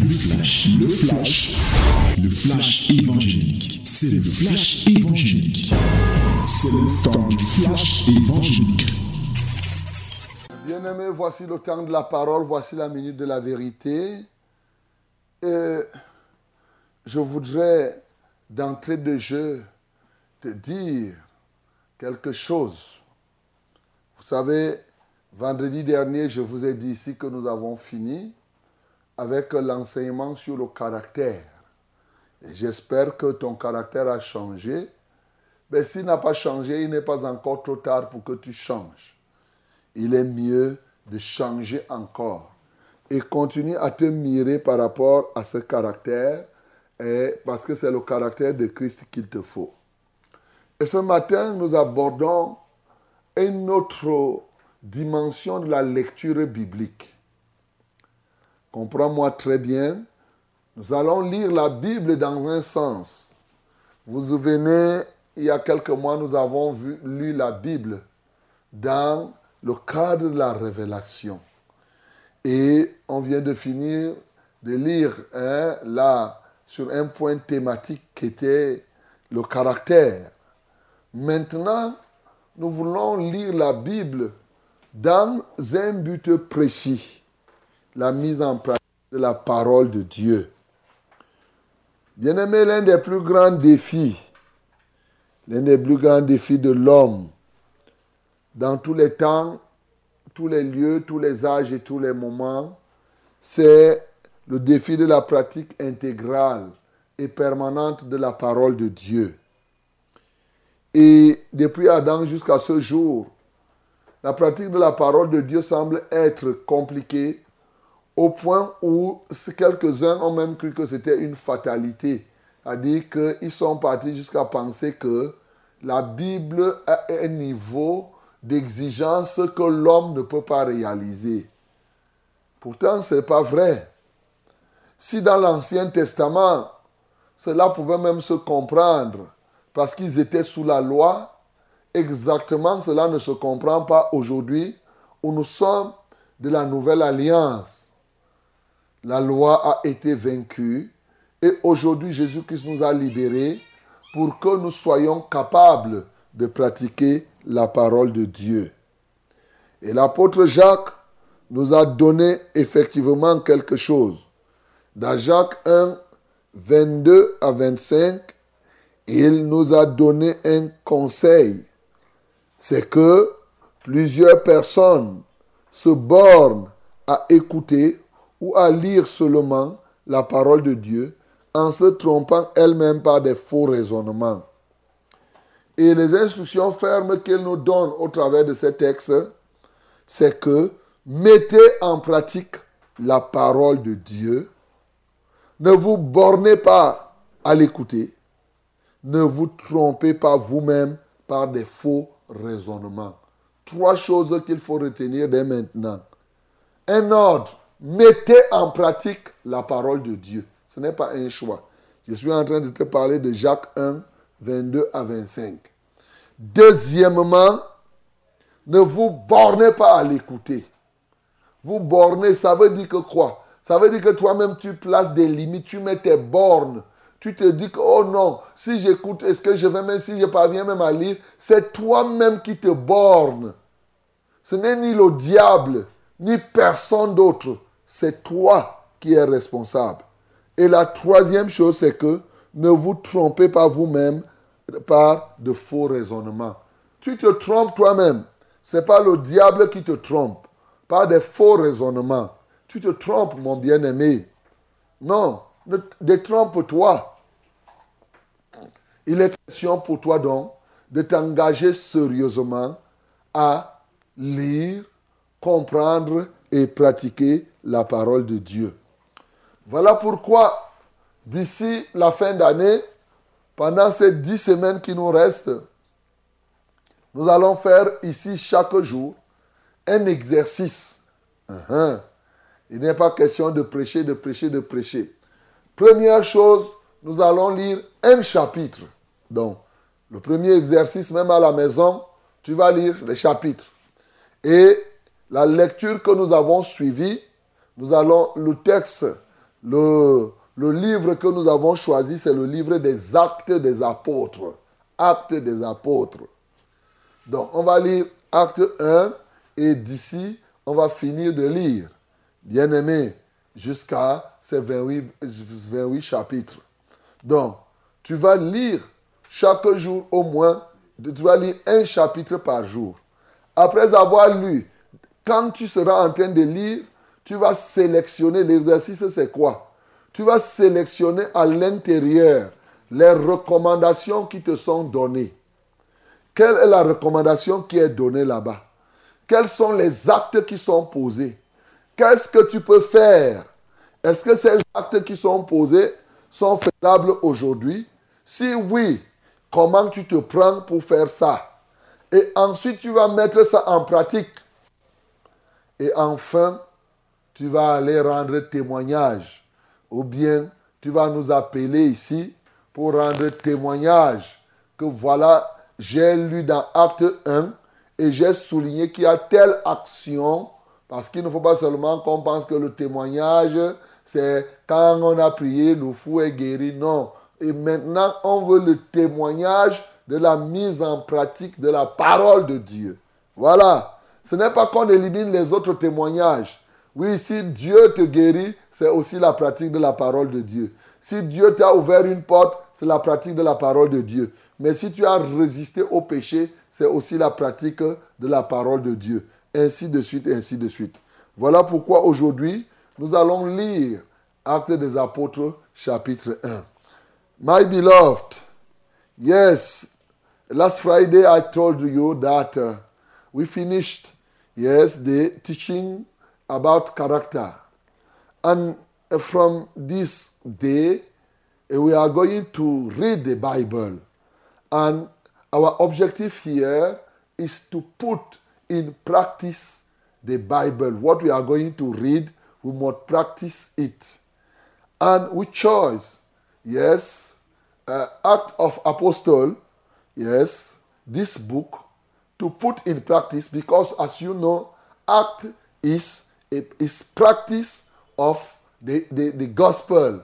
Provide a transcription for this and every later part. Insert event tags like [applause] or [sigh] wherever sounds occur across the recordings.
Le flash, le flash, le flash évangélique. C'est le flash évangélique. C'est le temps du flash évangélique. Bien-aimé, voici le temps de la parole, voici la minute de la vérité. Et je voudrais, d'entrée de jeu, te dire quelque chose. Vous savez, vendredi dernier, je vous ai dit ici que nous avons fini avec l'enseignement sur le caractère. J'espère que ton caractère a changé. Mais s'il n'a pas changé, il n'est pas encore trop tard pour que tu changes. Il est mieux de changer encore. Et continue à te mirer par rapport à ce caractère, et parce que c'est le caractère de Christ qu'il te faut. Et ce matin, nous abordons une autre dimension de la lecture biblique. Comprends-moi très bien. Nous allons lire la Bible dans un sens. Vous vous souvenez, il y a quelques mois, nous avons vu, lu la Bible dans le cadre de la révélation. Et on vient de finir de lire hein, là sur un point thématique qui était le caractère. Maintenant, nous voulons lire la Bible dans un but précis, la mise en pratique de la parole de Dieu. Bien-aimé, l'un des plus grands défis, l'un des plus grands défis de l'homme, dans tous les temps, tous les lieux, tous les âges et tous les moments, c'est le défi de la pratique intégrale et permanente de la parole de Dieu. Et depuis Adam jusqu'à ce jour, la pratique de la parole de Dieu semble être compliquée au point où quelques-uns ont même cru que c'était une fatalité. C'est-à-dire qu'ils sont partis jusqu'à penser que la Bible a un niveau d'exigence que l'homme ne peut pas réaliser. Pourtant, ce n'est pas vrai. Si dans l'Ancien Testament, cela pouvait même se comprendre, parce qu'ils étaient sous la loi, exactement cela ne se comprend pas aujourd'hui où nous sommes de la nouvelle alliance. La loi a été vaincue et aujourd'hui Jésus-Christ nous a libérés pour que nous soyons capables de pratiquer la parole de Dieu. Et l'apôtre Jacques nous a donné effectivement quelque chose. Dans Jacques 1, 22 à 25, il nous a donné un conseil. C'est que plusieurs personnes se bornent à écouter ou à lire seulement la parole de Dieu en se trompant elles-mêmes par des faux raisonnements. Et les instructions fermes qu'il nous donne au travers de ces textes, c'est que mettez en pratique la parole de Dieu. Ne vous bornez pas à l'écouter, ne vous trompez pas vous-même par des faux raisonnements. Trois choses qu'il faut retenir dès maintenant. Un ordre, mettez en pratique la parole de Dieu. Ce n'est pas un choix. Je suis en train de te parler de Jacques 1, 22 à 25. Deuxièmement, ne vous bornez pas à l'écouter. Vous bornez, ça veut dire que quoi? Ça veut dire que toi-même, tu places des limites, tu mets tes bornes tu te dis que, oh non, si j'écoute, est-ce que je vais même, si je parviens même à lire, c'est toi-même qui te borne. Ce n'est ni le diable, ni personne d'autre. C'est toi qui es responsable. Et la troisième chose, c'est que ne vous trompez pas vous-même par de faux raisonnements. Tu te trompes toi-même. Ce n'est pas le diable qui te trompe. Par des faux raisonnements. Tu te trompes, mon bien-aimé. Non, détrompe-toi. Il est question pour toi donc de t'engager sérieusement à lire, comprendre et pratiquer la parole de Dieu. Voilà pourquoi, d'ici la fin d'année, pendant ces dix semaines qui nous restent, nous allons faire ici chaque jour un exercice. Uh-huh. Il n'est pas question de prêcher, de prêcher, de prêcher. Première chose, nous allons lire un chapitre. Donc, le premier exercice, même à la maison, tu vas lire les chapitres. Et la lecture que nous avons suivie, nous allons, le texte le, livre que nous avons choisi, c'est le livre des actes des apôtres. Actes des apôtres. Donc, on va lire acte 1 et d'ici, on va finir de lire. Bien aimé, jusqu'à ces 28, 28 chapitres. Donc, tu vas lire chaque jour au moins, tu vas lire un chapitre par jour. Après avoir lu, quand tu seras en train de lire, tu vas sélectionner l'exercice, c'est quoi? Tu vas sélectionner à l'intérieur les recommandations qui te sont données. Quelle est la recommandation qui est donnée là-bas? Quels sont les actes qui sont posés? Qu'est-ce que tu peux faire? Est-ce que ces actes qui sont posés sont faisables aujourd'hui? Si oui, comment tu te prends pour faire ça? Et ensuite, tu vas mettre ça en pratique. Et enfin, tu vas aller rendre témoignage. Ou bien, tu vas nous appeler ici pour rendre témoignage que voilà, j'ai lu dans Acte 1 et j'ai souligné qu'il y a telle action, parce qu'il ne faut pas seulement qu'on pense que le témoignage, c'est quand on a prié, le fou est guéri. Non. Et maintenant, on veut le témoignage de la mise en pratique de la parole de Dieu. Voilà. Ce n'est pas qu'on élimine les autres témoignages. Oui, si Dieu te guérit, c'est aussi la pratique de la parole de Dieu. Si Dieu t'a ouvert une porte, c'est la pratique de la parole de Dieu. Mais si tu as résisté au péché, c'est aussi la pratique de la parole de Dieu. Ainsi de suite, ainsi de suite. Voilà pourquoi aujourd'hui, nous allons lire Actes des Apôtres, chapitre 1. My beloved, yes, last Friday I told you that uh, we finished, yes, the teaching about character. And from this day, we are going to read the Bible. And our objective here is to put in practice the Bible. What we are going to read, we must practice it. And we chose, yes, uh, Act of Apostle, yes, this book to put in practice because, as you know, Act is, is practice of the, the, the gospel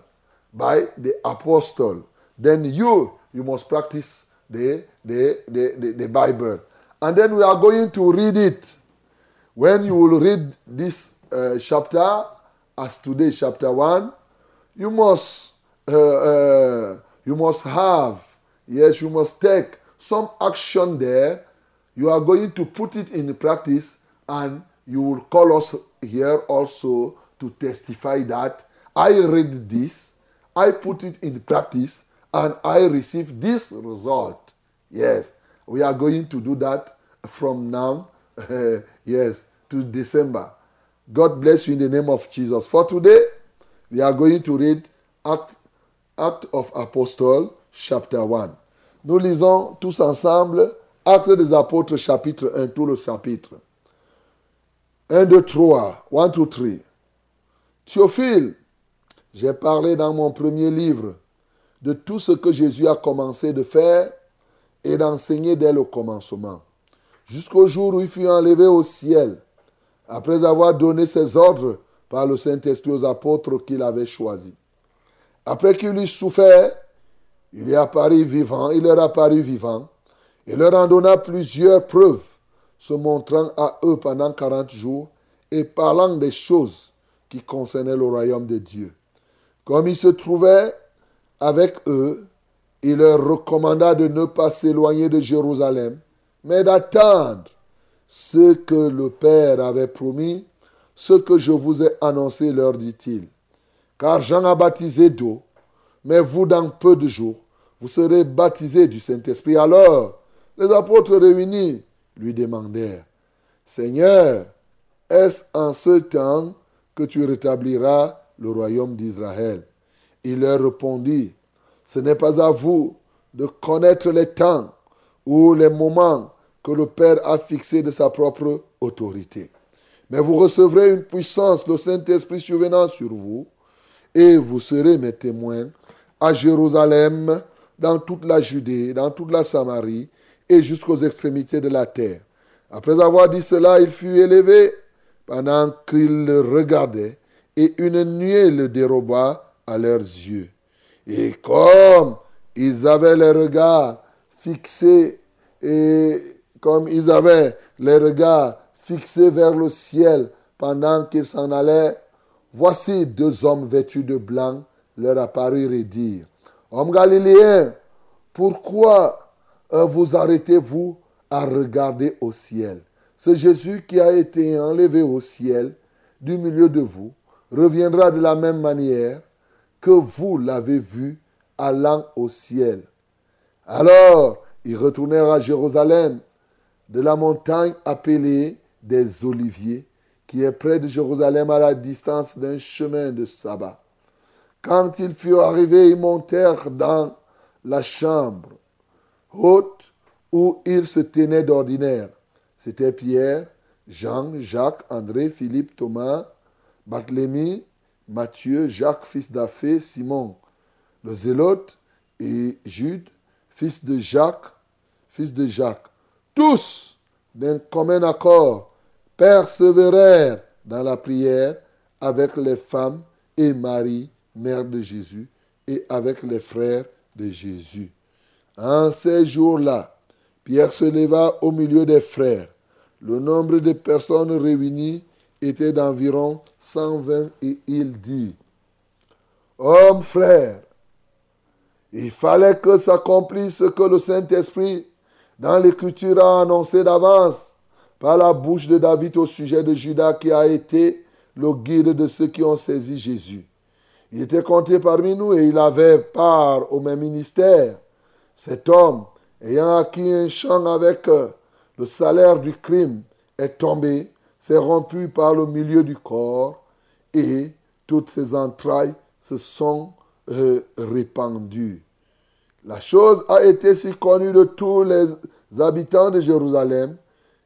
by the apostle. Then you, you must practice the, the, the, the, the Bible. And then we are going to read it. When you will read this uh, chapter, as today, chapter 1, you must, uh, uh, you must have, yes, you must take some action there. You are going to put it in practice, and you will call us here also to testify that I read this, I put it in practice, and I receive this result. Yes, we are going to do that from now, [laughs] yes, to December. God bless you in the name of Jesus. For today, we are going to read Act, Act of Apostle, chapter 1. Nous lisons tous ensemble Acte des Apôtres, chapitre 1, tout le chapitre. 1, 2, 3. 1, 2, 3. Théophile, j'ai parlé dans mon premier livre de tout ce que Jésus a commencé de faire et d'enseigner dès le commencement, jusqu'au jour où il fut enlevé au ciel, après avoir donné ses ordres par le Saint-Esprit aux apôtres qu'il avait choisis. Après qu'il eut souffert, il est apparu vivant, il leur apparut vivant, et leur en donna plusieurs preuves, se montrant à eux pendant quarante jours et parlant des choses qui concernaient le royaume de Dieu. Comme il se trouvait avec eux, il leur recommanda de ne pas s'éloigner de Jérusalem, mais d'attendre ce que le Père avait promis, ce que je vous ai annoncé, leur dit-il. Car Jean a baptisé d'eau, mais vous, dans peu de jours, vous serez baptisés du Saint-Esprit. Alors, les apôtres réunis lui demandèrent, Seigneur, est-ce en ce temps que tu rétabliras le royaume d'Israël? Il leur répondit, ce n'est pas à vous de connaître les temps ou les moments que le Père a fixés de sa propre autorité. Mais vous recevrez une puissance, le Saint-Esprit survenant sur vous, et vous serez mes témoins à Jérusalem, dans toute la Judée, dans toute la Samarie, et jusqu'aux extrémités de la terre. Après avoir dit cela, il fut élevé. Pendant qu'il le regardait, et une nuée le déroba à leurs yeux. Et comme ils avaient les regards fixés, et comme ils avaient les regards fixés vers le ciel pendant qu'ils s'en allaient, voici deux hommes vêtus de blanc leur apparurent et dirent, Hommes galiléens, pourquoi vous arrêtez-vous à regarder au ciel C'est Jésus qui a été enlevé au ciel du milieu de vous, reviendra de la même manière que vous l'avez vu allant au ciel. Alors, ils retournèrent à Jérusalem, de la montagne appelée des Oliviers, qui est près de Jérusalem à la distance d'un chemin de sabbat. Quand ils furent arrivés, ils montèrent dans la chambre haute où ils se tenaient d'ordinaire. C'était Pierre, Jean, Jacques, André, Philippe, Thomas, Barthélemy, Matthieu, Jacques, fils d'Aphée, Simon, le zélote, et Jude, fils de Jacques, fils de Jacques. Tous, d'un commun accord, persévérèrent dans la prière avec les femmes et Marie, mère de Jésus, et avec les frères de Jésus. En ces jours-là, Pierre se leva au milieu des frères. Le nombre de personnes réunies était d'environ 120 et il dit, Hommes frères, il fallait que s'accomplisse ce que le Saint-Esprit dans l'Écriture a annoncé d'avance par la bouche de David au sujet de Judas qui a été le guide de ceux qui ont saisi Jésus. Il était compté parmi nous et il avait part au même ministère. Cet homme, ayant acquis un champ avec le salaire du crime, est tombé s'est rompu par le milieu du corps et toutes ses entrailles se sont euh, répandues. La chose a été si connue de tous les habitants de Jérusalem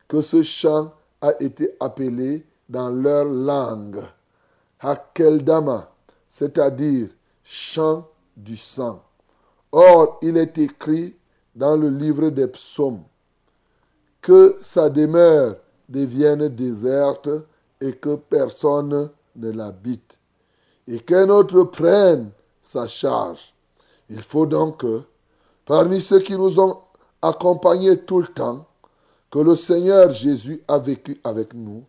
que ce chant a été appelé dans leur langue Hakeldama, c'est-à-dire chant du sang. Or, il est écrit dans le livre des psaumes que sa demeure devienne déserte et que personne ne l'habite. Et qu'un autre prenne sa charge. Il faut donc que, parmi ceux qui nous ont accompagnés tout le temps, que le Seigneur Jésus a vécu avec nous,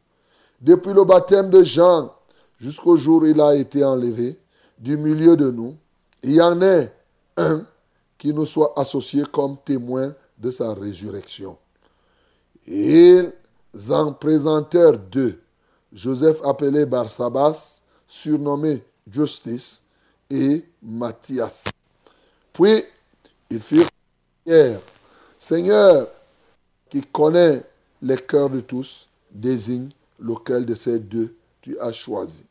depuis le baptême de Jean jusqu'au jour où il a été enlevé du milieu de nous, il y en ait un qui nous soit associé comme témoin de sa résurrection. Il en présentèrent deux, Joseph appelé Barsabas, surnommé Justice, et Matthias. Puis, ils firent prière. Seigneur, qui connaît les cœurs de tous, désigne lequel de ces deux tu as choisi,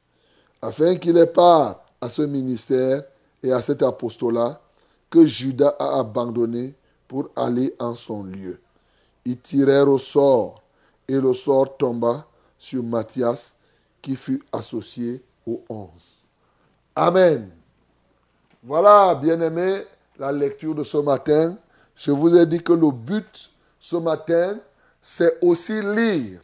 afin qu'il ait part à ce ministère et à cet apostolat que Judas a abandonné pour aller en son lieu. Ils tirèrent au sort et le sort tomba sur Matthias qui fut associé aux onze. Amen. Voilà, bien-aimés, la lecture de ce matin. Je vous ai dit que le but ce matin, c'est aussi lire.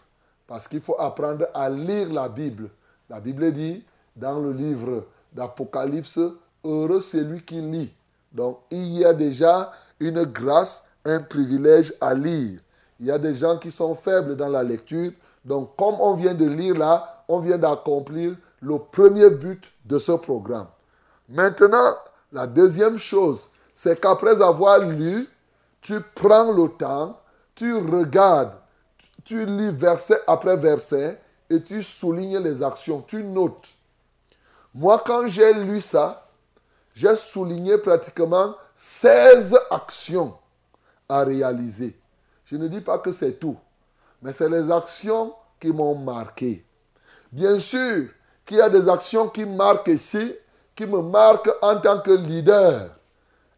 Parce qu'il faut apprendre à lire la Bible. La Bible dit dans le livre d'Apocalypse, heureux celui qui lit. Donc il y a déjà une grâce, un privilège à lire. Il y a des gens qui sont faibles dans la lecture. Donc, comme on vient de lire là, on vient d'accomplir le premier but de ce programme. Maintenant, la deuxième chose, c'est qu'après avoir lu, tu prends le temps, tu regardes, tu lis verset après verset et tu soulignes les actions, tu notes. Moi, quand j'ai lu ça, j'ai souligné pratiquement 16 actions à réaliser. Je ne dis pas que c'est tout, mais c'est les actions qui m'ont marqué. Bien sûr qu'il y a des actions qui marquent ici, qui me marquent en tant que leader.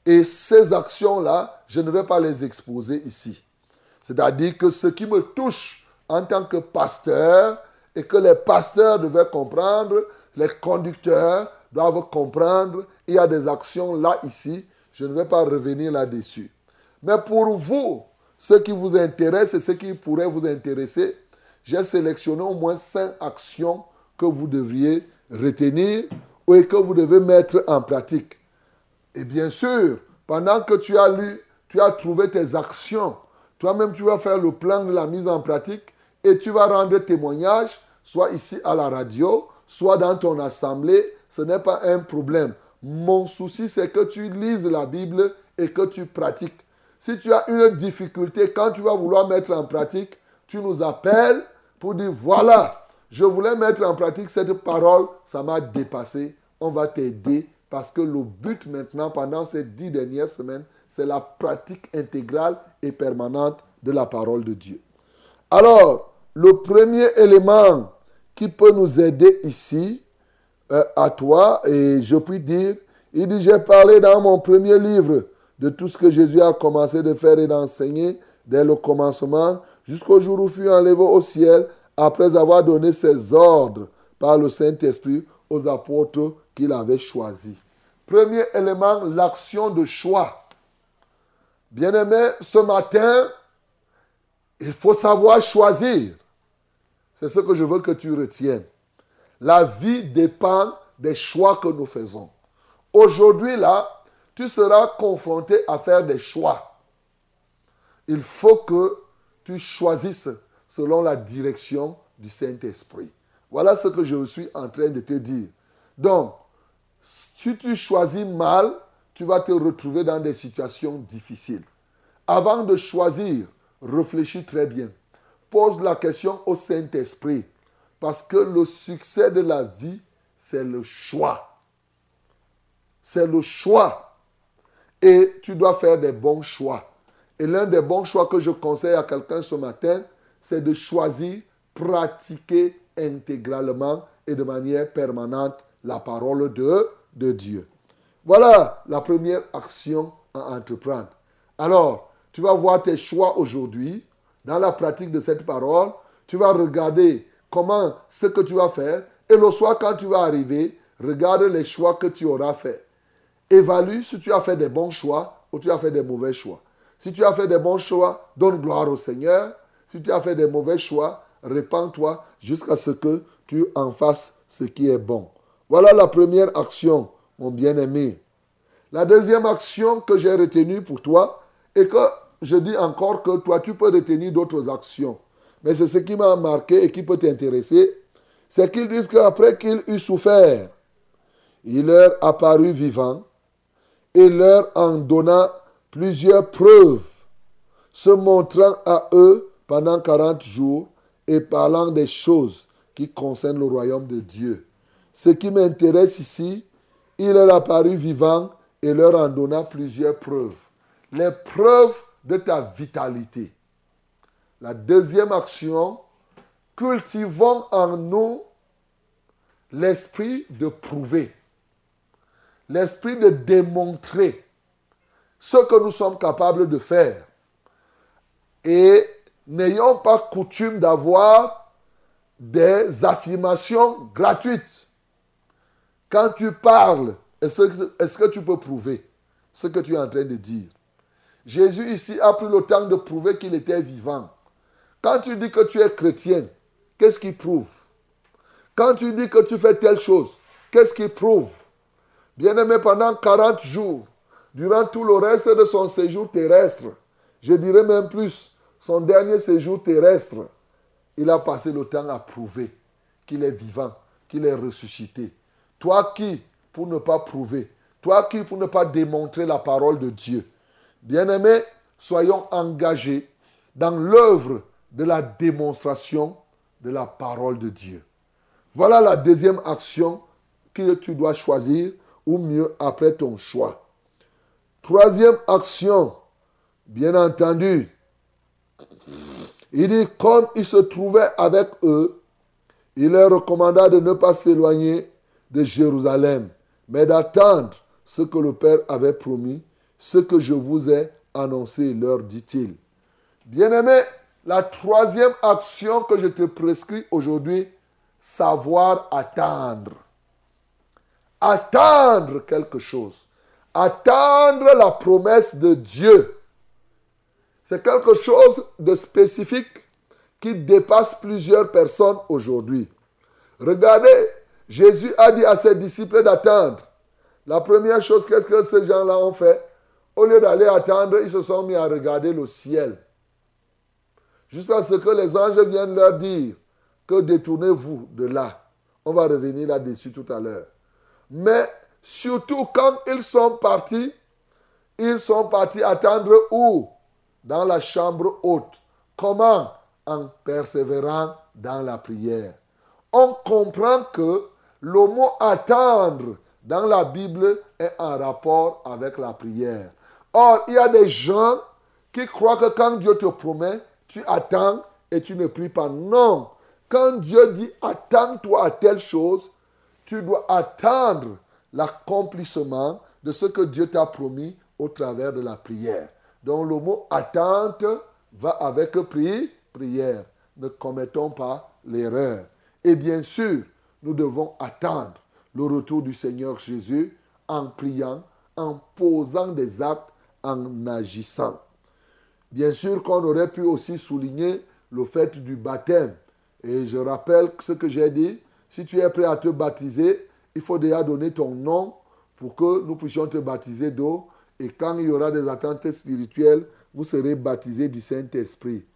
Et ces actions-là, je ne vais pas les exposer ici. C'est-à-dire que ce qui me touche en tant que pasteur et que les pasteurs devaient comprendre, les conducteurs doivent comprendre, il y a des actions là, ici, je ne vais pas revenir là-dessus. Mais pour vous, ce qui vous intéresse et ce qui pourrait vous intéresser, j'ai sélectionné au moins cinq actions que vous devriez retenir et que vous devez mettre en pratique. Et bien sûr, pendant que tu as lu, tu as trouvé tes actions. Toi-même, tu vas faire le plan de la mise en pratique et tu vas rendre témoignage, soit ici à la radio, soit dans ton assemblée. Ce n'est pas un problème. Mon souci, c'est que tu lises la Bible et que tu pratiques. Si tu as une difficulté, quand tu vas vouloir mettre en pratique, tu nous appelles pour dire, voilà, je voulais mettre en pratique cette parole, ça m'a dépassé. On va t'aider parce que le but maintenant, pendant ces dix dernières semaines, c'est la pratique intégrale et permanente de la parole de Dieu. Alors, le premier élément qui peut nous aider ici, à toi, et je puis dire, il dit, j'ai parlé dans mon premier livre de tout ce que Jésus a commencé de faire et d'enseigner dès le commencement jusqu'au jour où fut enlevé au ciel après avoir donné ses ordres par le Saint-Esprit aux apôtres qu'il avait choisis. Premier élément, l'action de choix. Bien-aimé, ce matin, il faut savoir choisir. C'est ce que je veux que tu retiennes. La vie dépend des choix que nous faisons. Aujourd'hui, là, tu seras confronté à faire des choix. Il faut que tu choisisses selon la direction du Saint-Esprit. Voilà ce que je suis en train de te dire. Donc, si tu choisis mal, tu vas te retrouver dans des situations difficiles. Avant de choisir, réfléchis très bien. Pose la question au Saint-Esprit. Parce que le succès de la vie, c'est le choix. C'est le choix. Et tu dois faire des bons choix. Et l'un des bons choix que je conseille à quelqu'un ce matin, c'est de choisir, pratiquer intégralement et de manière permanente la parole de, de Dieu. Voilà la première action à entreprendre. Alors, tu vas voir tes choix aujourd'hui dans la pratique de cette parole. Tu vas regarder comment ce que tu vas faire. Et le soir, quand tu vas arriver, regarde les choix que tu auras fait. Évalue si tu as fait des bons choix ou tu as fait des mauvais choix. Si tu as fait des bons choix, donne gloire au Seigneur. Si tu as fait des mauvais choix, répands-toi jusqu'à ce que tu en fasses ce qui est bon. Voilà la première action, mon bien-aimé. La deuxième action que j'ai retenue pour toi, et que je dis encore que toi, tu peux retenir d'autres actions. Mais c'est ce qui m'a marqué et qui peut t'intéresser. C'est qu'ils disent qu'après qu'il eut souffert, il leur apparut vivant et leur en donna plusieurs preuves, se montrant à eux pendant 40 jours et parlant des choses qui concernent le royaume de Dieu. Ce qui m'intéresse ici, il leur apparut vivant et leur en donna plusieurs preuves. Les preuves de ta vitalité. La deuxième action, cultivons en nous l'esprit de prouver, l'esprit de démontrer ce que nous sommes capables de faire. Et n'ayons pas coutume d'avoir des affirmations gratuites. Quand tu parles, est-ce que, tu peux prouver ce que tu es en train de dire? Jésus ici a pris le temps de prouver qu'il était vivant. Quand tu dis que tu es chrétien, qu'est-ce qu'il prouve? Quand tu dis que tu fais telle chose, qu'est-ce qu'il prouve? Bien-aimé, pendant 40 jours, durant tout le reste de son séjour terrestre, je dirais même plus, son dernier séjour terrestre, il a passé le temps à prouver qu'il est vivant, qu'il est ressuscité. Toi qui, pour ne pas prouver, toi qui, pour ne pas démontrer la parole de Dieu, bien-aimés, soyons engagés dans l'œuvre de la démonstration de la parole de Dieu. Voilà la deuxième action que tu dois choisir, ou mieux après ton choix. Troisième action, bien entendu, il dit, comme il se trouvait avec eux, il leur recommanda de ne pas s'éloigner de Jérusalem, mais d'attendre ce que le Père avait promis, ce que je vous ai annoncé, leur dit-il. Bien-aimé, la troisième action que je te prescris aujourd'hui, savoir attendre. Attendre quelque chose attendre la promesse de Dieu. C'est quelque chose de spécifique qui dépasse plusieurs personnes aujourd'hui. Regardez, Jésus a dit à ses disciples d'attendre. La première chose, qu'est-ce que ces gens-là ont fait? Au lieu d'aller attendre, ils se sont mis à regarder le ciel. Jusqu'à ce que les anges viennent leur dire que détournez-vous de là. On va revenir là-dessus tout à l'heure. Mais surtout quand ils sont partis, ils sont partis attendre où? Dans la chambre haute. Comment? En persévérant dans la prière. On comprend que le mot attendre dans la Bible est en rapport avec la prière. Or, il y a des gens qui croient que quand Dieu te promet, tu attends et tu ne pries pas. Non. Quand Dieu dit attends-toi à telle chose, tu dois attendre l'accomplissement de ce que Dieu t'a promis au travers de la prière. Donc le mot attente va avec prière. Ne commettons pas l'erreur. Et bien sûr, nous devons attendre le retour du Seigneur Jésus en priant, en posant des actes, en agissant. Bien sûr qu'on aurait pu aussi souligner le fait du baptême. Et je rappelle ce que j'ai dit. Si tu es prêt à te baptiser, il faut déjà donner ton nom pour que nous puissions te baptiser d'eau. Et quand il y aura des attentes spirituelles, vous serez baptisé du Saint-Esprit.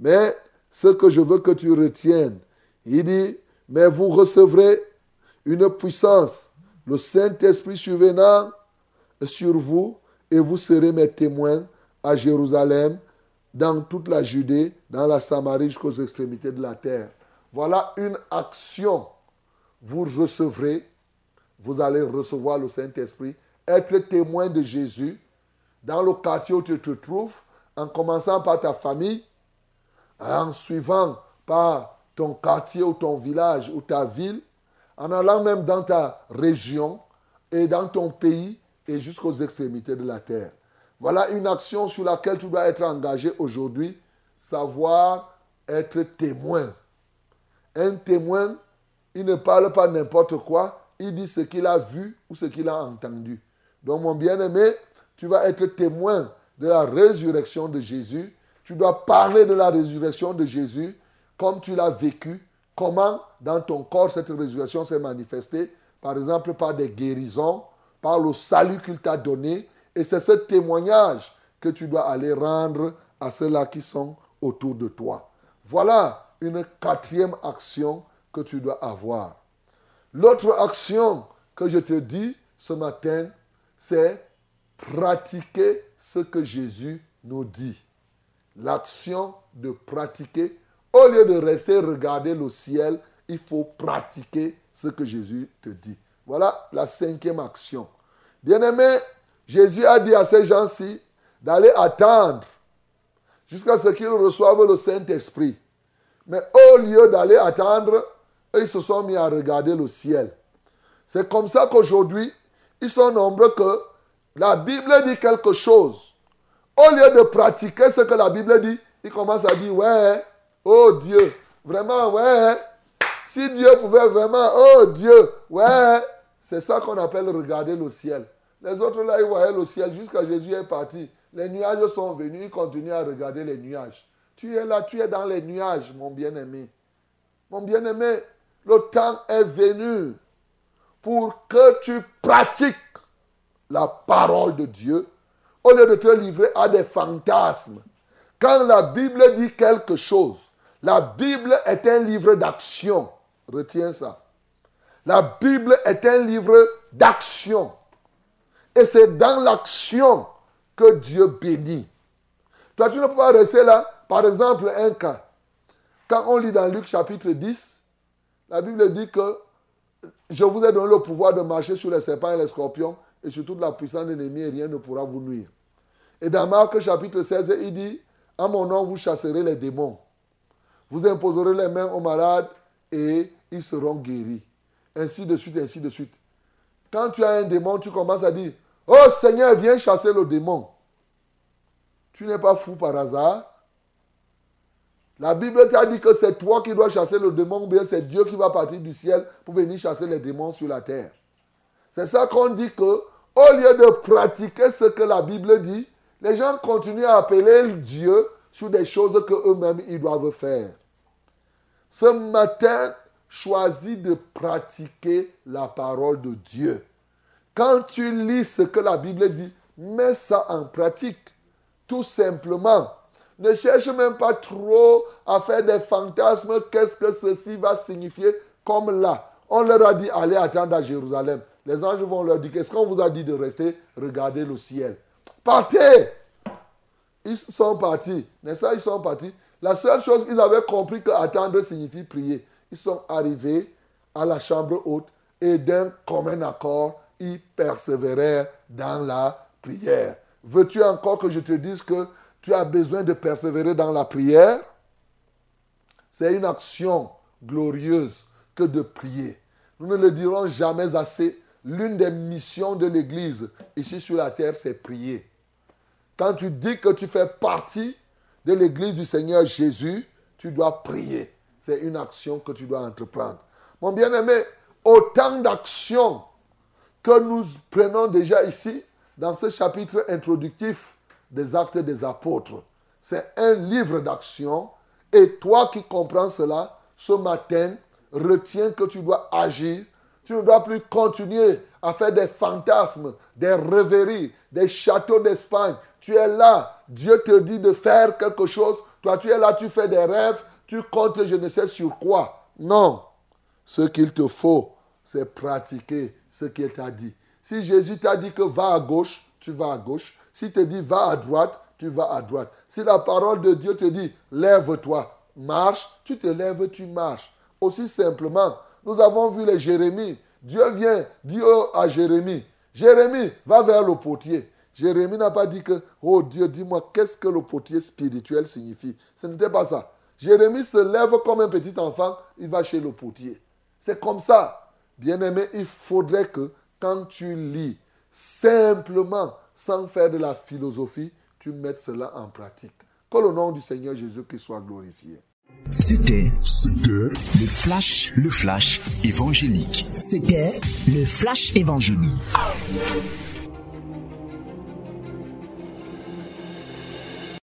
Mais ce que je veux que tu retiennes, il dit, mais vous recevrez une puissance, le Saint-Esprit survenant sur vous, et vous serez mes témoins à Jérusalem, dans toute la Judée, dans la Samarie jusqu'aux extrémités de la terre. Voilà une action. Vous recevrez, vous allez recevoir le Saint-Esprit, être témoin de Jésus dans le quartier où tu te trouves, en commençant par ta famille, en suivant par ton quartier ou ton village ou ta ville, en allant même dans ta région et dans ton pays et jusqu'aux extrémités de la terre. Voilà une action sur laquelle tu dois être engagé aujourd'hui, savoir être témoin. Un témoin, il ne parle pas n'importe quoi, il dit ce qu'il a vu ou ce qu'il a entendu. Donc mon bien-aimé, tu vas être témoin de la résurrection de Jésus. Tu dois parler de la résurrection de Jésus comme tu l'as vécu, comment dans ton corps cette résurrection s'est manifestée, par exemple par des guérisons, par le salut qu'il t'a donné. Et c'est ce témoignage que tu dois aller rendre à ceux-là qui sont autour de toi. Voilà une quatrième action que tu dois avoir. L'autre action que je te dis ce matin, c'est pratiquer ce que Jésus nous dit. L'action de pratiquer au lieu de rester regarder le ciel, il faut pratiquer ce que Jésus te dit. Voilà la cinquième action. Bien-aimé, Jésus a dit à ces gens-ci d'aller attendre jusqu'à ce qu'ils reçoivent le Saint-Esprit. Mais au lieu d'aller attendre, ils se sont mis à regarder le ciel. C'est comme ça qu'aujourd'hui, ils sont nombreux que la Bible dit quelque chose. Au lieu de pratiquer ce que la Bible dit, ils commencent à dire, ouais, Oh Dieu, vraiment, ouais. Si Dieu pouvait vraiment, oh Dieu, ouais. C'est ça qu'on appelle regarder le ciel. Les autres là, ils voyaient le ciel jusqu'à Jésus est parti. Les nuages sont venus, ils continuent à regarder les nuages. Tu es là, tu es dans les nuages, mon bien-aimé. Mon bien-aimé, le temps est venu pour que tu pratiques la parole de Dieu au lieu de te livrer à des fantasmes. Quand la Bible dit quelque chose, la Bible est un livre d'action. Retiens ça. La Bible est un livre d'action. Et c'est dans l'action que Dieu bénit. Toi, tu ne peux pas rester là. Par exemple, un cas. Quand on lit dans Luc chapitre 10, la Bible dit que je vous ai donné le pouvoir de marcher sur les serpents et les scorpions et sur toute la puissance de l'ennemi et rien ne pourra vous nuire. Et dans Marc chapitre 16, il dit, à mon nom, vous chasserez les démons. Vous imposerez les mains aux malades et ils seront guéris. Ainsi de suite, ainsi de suite. Quand tu as un démon, tu commences à dire, oh Seigneur, viens chasser le démon. Tu n'es pas fou par hasard? La Bible t'a dit que c'est toi qui dois chasser le démon, ou bien c'est Dieu qui va partir du ciel pour venir chasser les démons sur la terre. C'est ça qu'on dit que, au lieu de pratiquer ce que la Bible dit, les gens continuent à appeler Dieu sur des choses qu'eux-mêmes ils doivent faire. Ce matin, choisis de pratiquer la parole de Dieu. Quand tu lis ce que la Bible dit, mets ça en pratique. Tout simplement. Ne cherche même pas trop à faire des fantasmes. Qu'est-ce que ceci va signifier Comme là, on leur a dit allez attendre à Jérusalem. Les anges vont leur dire qu'est-ce qu'on vous a dit de rester? Regardez le ciel. Partez Ils sont partis. N'est-ce pas? Ils sont partis. La seule chose qu'ils avaient compris que attendre signifie prier. Ils sont arrivés à la chambre haute et d'un commun accord, ils persévérèrent dans la prière. Veux-tu encore que je te dise que tu as besoin de persévérer dans la prière? C'est une action glorieuse que de prier. Nous ne le dirons jamais assez. L'une des missions de l'Église ici sur la terre, c'est prier. Quand tu dis que tu fais partie de l'Église du Seigneur Jésus, tu dois prier. C'est une action que tu dois entreprendre. Mon bien-aimé, autant d'actions que nous prenons déjà ici dans ce chapitre introductif des actes des apôtres. C'est un livre d'actions et toi qui comprends cela, ce matin, retiens que tu dois agir. Tu ne dois plus continuer à faire des fantasmes, des rêveries, des châteaux d'Espagne. Tu es là, Dieu te dit de faire quelque chose. Toi, tu es là, tu fais des rêves, tu comptes je ne sais sur quoi. Non. Ce qu'il te faut, c'est pratiquer ce qu'il t'a dit. Si Jésus t'a dit que va à gauche, tu vas à gauche. S'il te dit va à droite, tu vas à droite. Si la parole de Dieu te dit lève-toi, marche, tu te lèves, tu marches. Aussi simplement, nous avons vu les Jérémie. Dieu vient dire à Jérémie, Jérémie, va vers le potier. Jérémie n'a pas dit que, oh Dieu, dis-moi, qu'est-ce que le potier spirituel signifie? Ce n'était pas ça. Jérémie se lève comme un petit enfant, il va chez le potier. C'est comme ça. Bien-aimé, il faudrait que quand tu lis, simplement, sans faire de la philosophie, tu mettes cela en pratique. Que le nom du Seigneur Jésus-Christ soit glorifié. C'était C'était le flash, le flash évangélique. C'était le flash évangélique.